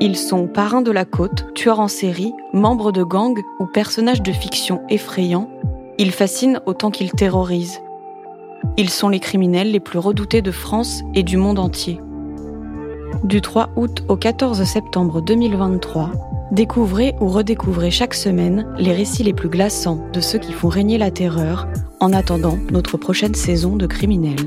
Ils sont parrains de la côte, tueurs en série, membres de gangs ou personnages de fiction effrayants. Ils fascinent autant qu'ils terrorisent. Ils sont les criminels les plus redoutés de France et du monde entier. Du 3 août au 14 septembre 2023, découvrez ou redécouvrez chaque semaine les récits les plus glaçants de ceux qui font régner la terreur en attendant notre prochaine saison de criminels.